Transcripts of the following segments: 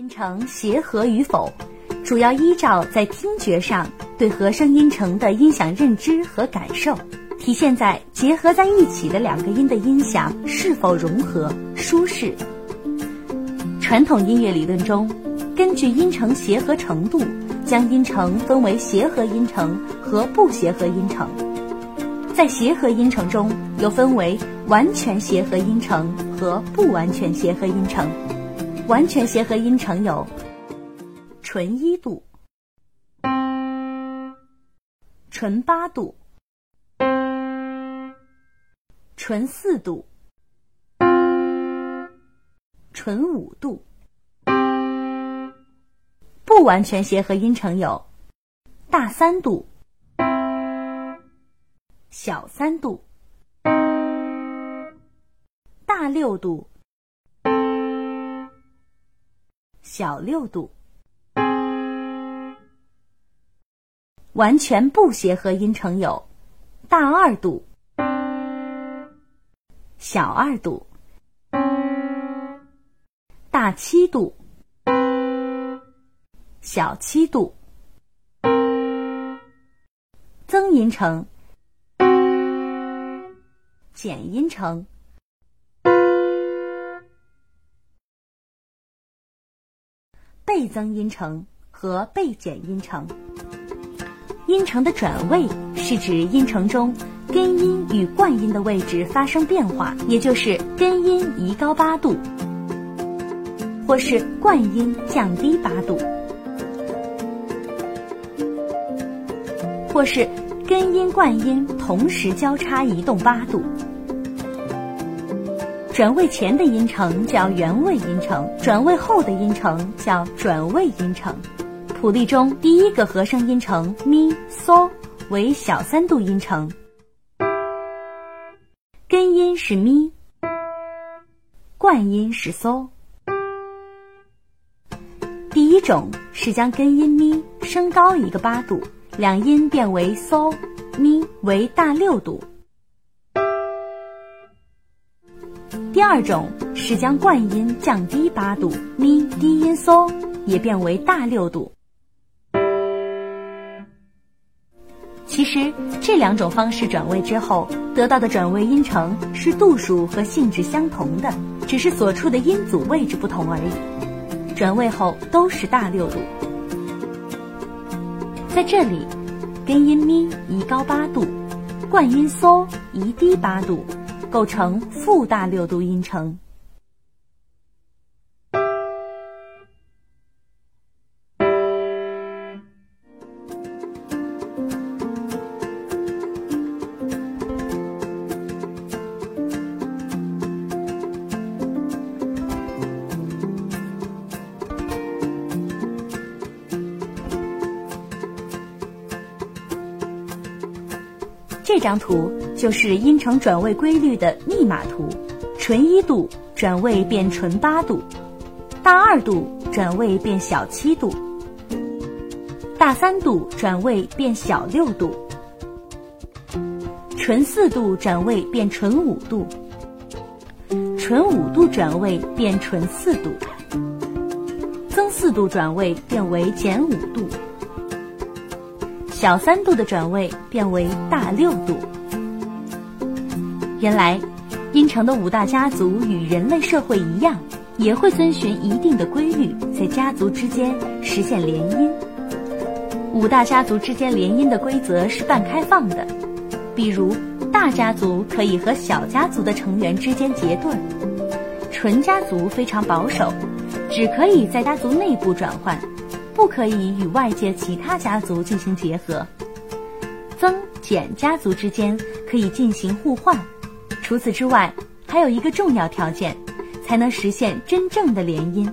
音程协和与否，主要依照在听觉上对和声音程的音响认知和感受，体现在结合在一起的两个音的音响是否融合、舒适。传统音乐理论中，根据音程协和程度，将音程分为协和音程和不协和音程。在协和音程中，又分为完全协和音程和不完全协和音程。完全协和音程有纯一度、纯八度、纯四度、纯五度。不完全协和音程有大三度、小三度、大六度。小六度，完全不协和音程有大二度、小二度、大七度、小七度。增音程、减音程。倍增音程和倍减音程。音程的转位是指音程中根音与冠音的位置发生变化，也就是根音移高八度，或是冠音降低八度，或是根音冠音同时交叉移动八度。转位前的音程叫原位音程，转位后的音程叫转位音程。谱例中第一个和声音程咪嗦为小三度音程，根音是咪，冠音是嗦。第一种是将根音咪升高一个八度，两音变为嗦咪为大六度。第二种是将冠音降低八度，咪低音嗦也变为大六度。其实这两种方式转位之后得到的转位音程是度数和性质相同的，只是所处的音组位置不同而已。转位后都是大六度。在这里，根音咪移高八度，冠音嗦移低八度。构成负大六度音程。这张图就是音程转位规律的密码图：纯一度转位变纯八度，大二度转位变小七度，大三度转位变小六度，纯四度转位变纯五度，纯五度转位变纯四度，增四度转位变为减五度。小三度的转位变为大六度。原来，音程的五大家族与人类社会一样，也会遵循一定的规律，在家族之间实现联姻。五大家族之间联姻的规则是半开放的，比如大家族可以和小家族的成员之间结对儿，纯家族非常保守，只可以在家族内部转换。不可以与外界其他家族进行结合，增减家族之间可以进行互换。除此之外，还有一个重要条件，才能实现真正的联姻，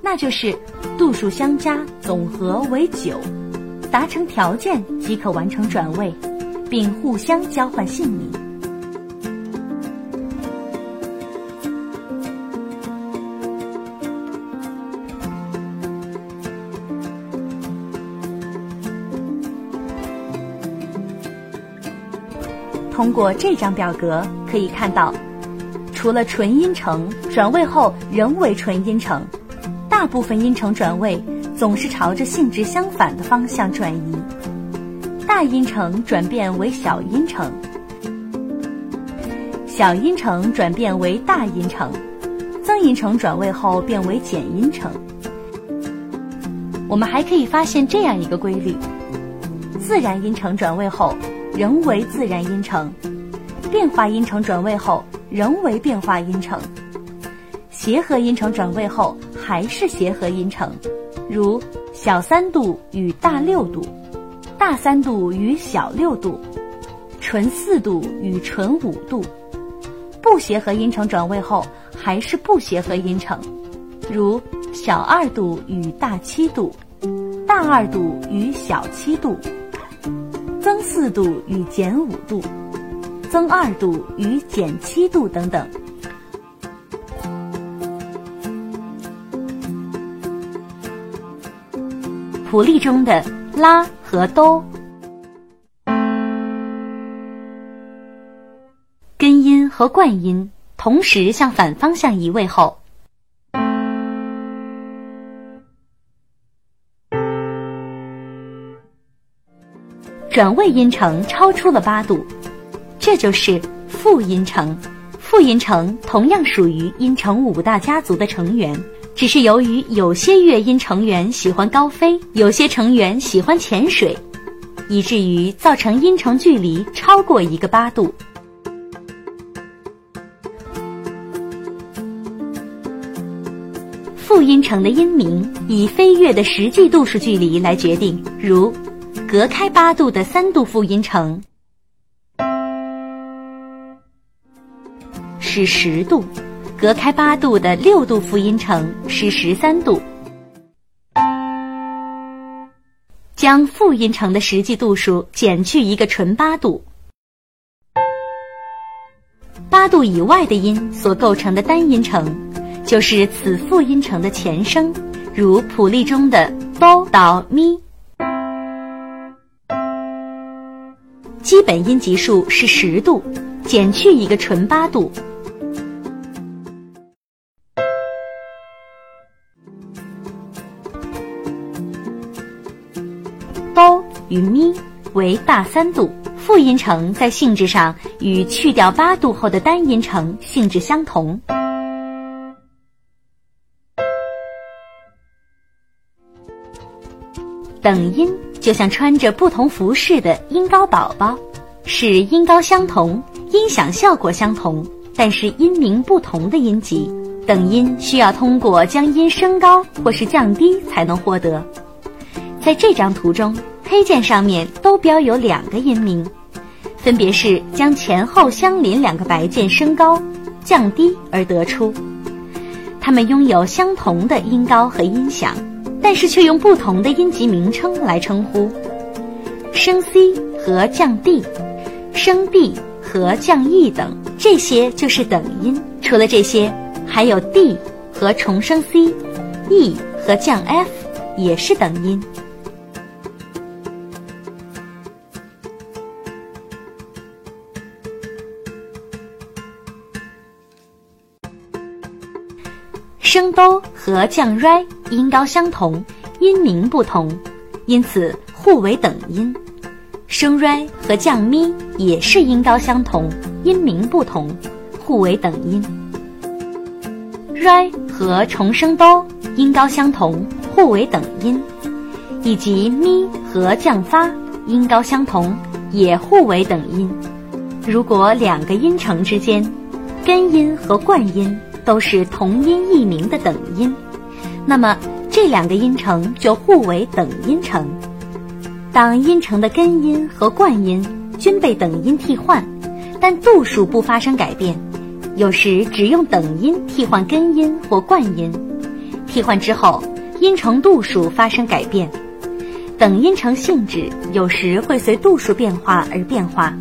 那就是度数相加总和为九，达成条件即可完成转位，并互相交换姓名。通过这张表格可以看到，除了纯音程转位后仍为纯音程，大部分音程转位总是朝着性质相反的方向转移。大音程转变为小音程，小音程转变为大音程，增音程转位后变为减音程。我们还可以发现这样一个规律：自然音程转位后仍为自然音程，变化音程转位后仍为变化音程，协和音程转位后还是协和音程，如小三度与大六度。大三度与小六度，纯四度与纯五度，不协和音程转位后还是不协和音程，如小二度与大七度，大二度与小七度，增四度与减五度，增二度与减七度等等。谱例中的拉。和哆，根音和冠音同时向反方向移位后，转位音程超出了八度，这就是复音程。复音程同样属于音程五大家族的成员。只是由于有些乐音成员喜欢高飞，有些成员喜欢潜水，以至于造成音程距离超过一个八度。复音程的音名以飞跃的实际度数距离来决定，如隔开八度的三度复音程是十度。隔开八度的六度复音程是十三度，将复音程的实际度数减去一个纯八度，八度以外的音所构成的单音程，就是此复音程的前声，如谱例中的哆到咪，基本音级数是十度，减去一个纯八度。与咪为大三度复音程，在性质上与去掉八度后的单音程性质相同。等音就像穿着不同服饰的音高宝宝，是音高相同、音响效果相同，但是音名不同的音级。等音需要通过将音升高或是降低才能获得。在这张图中，黑键上面都标有两个音名，分别是将前后相邻两个白键升高、降低而得出。它们拥有相同的音高和音响，但是却用不同的音级名称来称呼：升 C 和降 D，升 D 和降 E 等。这些就是等音。除了这些，还有 D 和重升 C，E 和降 F 也是等音。升哆和降 r 音高相同，音名不同，因此互为等音。升 re 和降咪也是音高相同，音名不同，互为等音。r 和重升哆音高相同，互为等音，以及咪和降发音高相同，也互为等音。如果两个音程之间，根音和冠音。都是同音异名的等音，那么这两个音程就互为等音程。当音程的根音和冠音均被等音替换，但度数不发生改变，有时只用等音替换根音或冠音，替换之后音程度数发生改变，等音程性质有时会随度数变化而变化。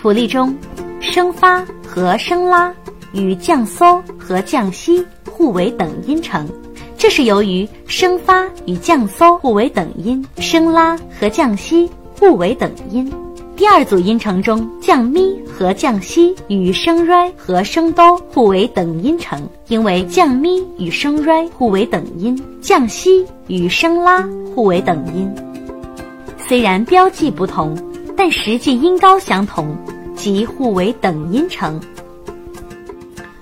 谱例中，升发和升拉与降嗦和降西互为等音程，这是由于升发与降嗦互为等音，升拉和降西互为等音，第二组音程中，降咪和降西与升 r 和升哆互为等音程，因为降咪与升 r 互为等音，降西与升拉互为等音。虽然标记不同，但实际音高相同，即互为等音程。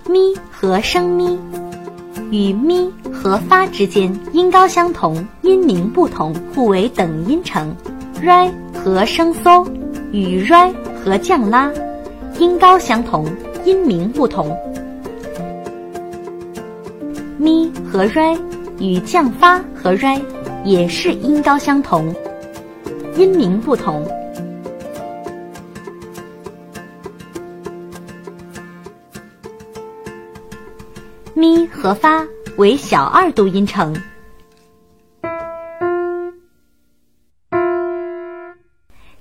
咪和声咪与咪和发之间音高相同，音名不同，互为等音程。r 和声嗦与 r 和降拉音高相同，音名不同。咪和 r 与降发和 r 也是音高相同，音名不同。咪和发为小二度音程。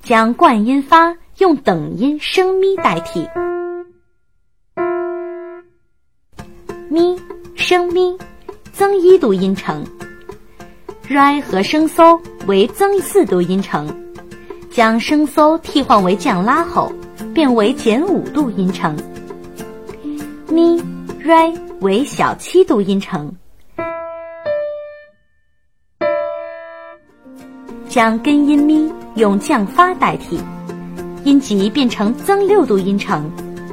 将冠音发用等音声咪代替，咪声咪增一度音程，ri 和声嗦为增四度音程，将声嗦替换为降拉后，变为减五度音程，咪 r 为小七度音程，将根音咪。用降发代替，音级变成增六度音程。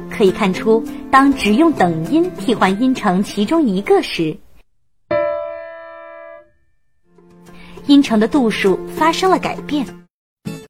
可以看出，当只用等音替换音程其中一个时，音程的度数发生了改变。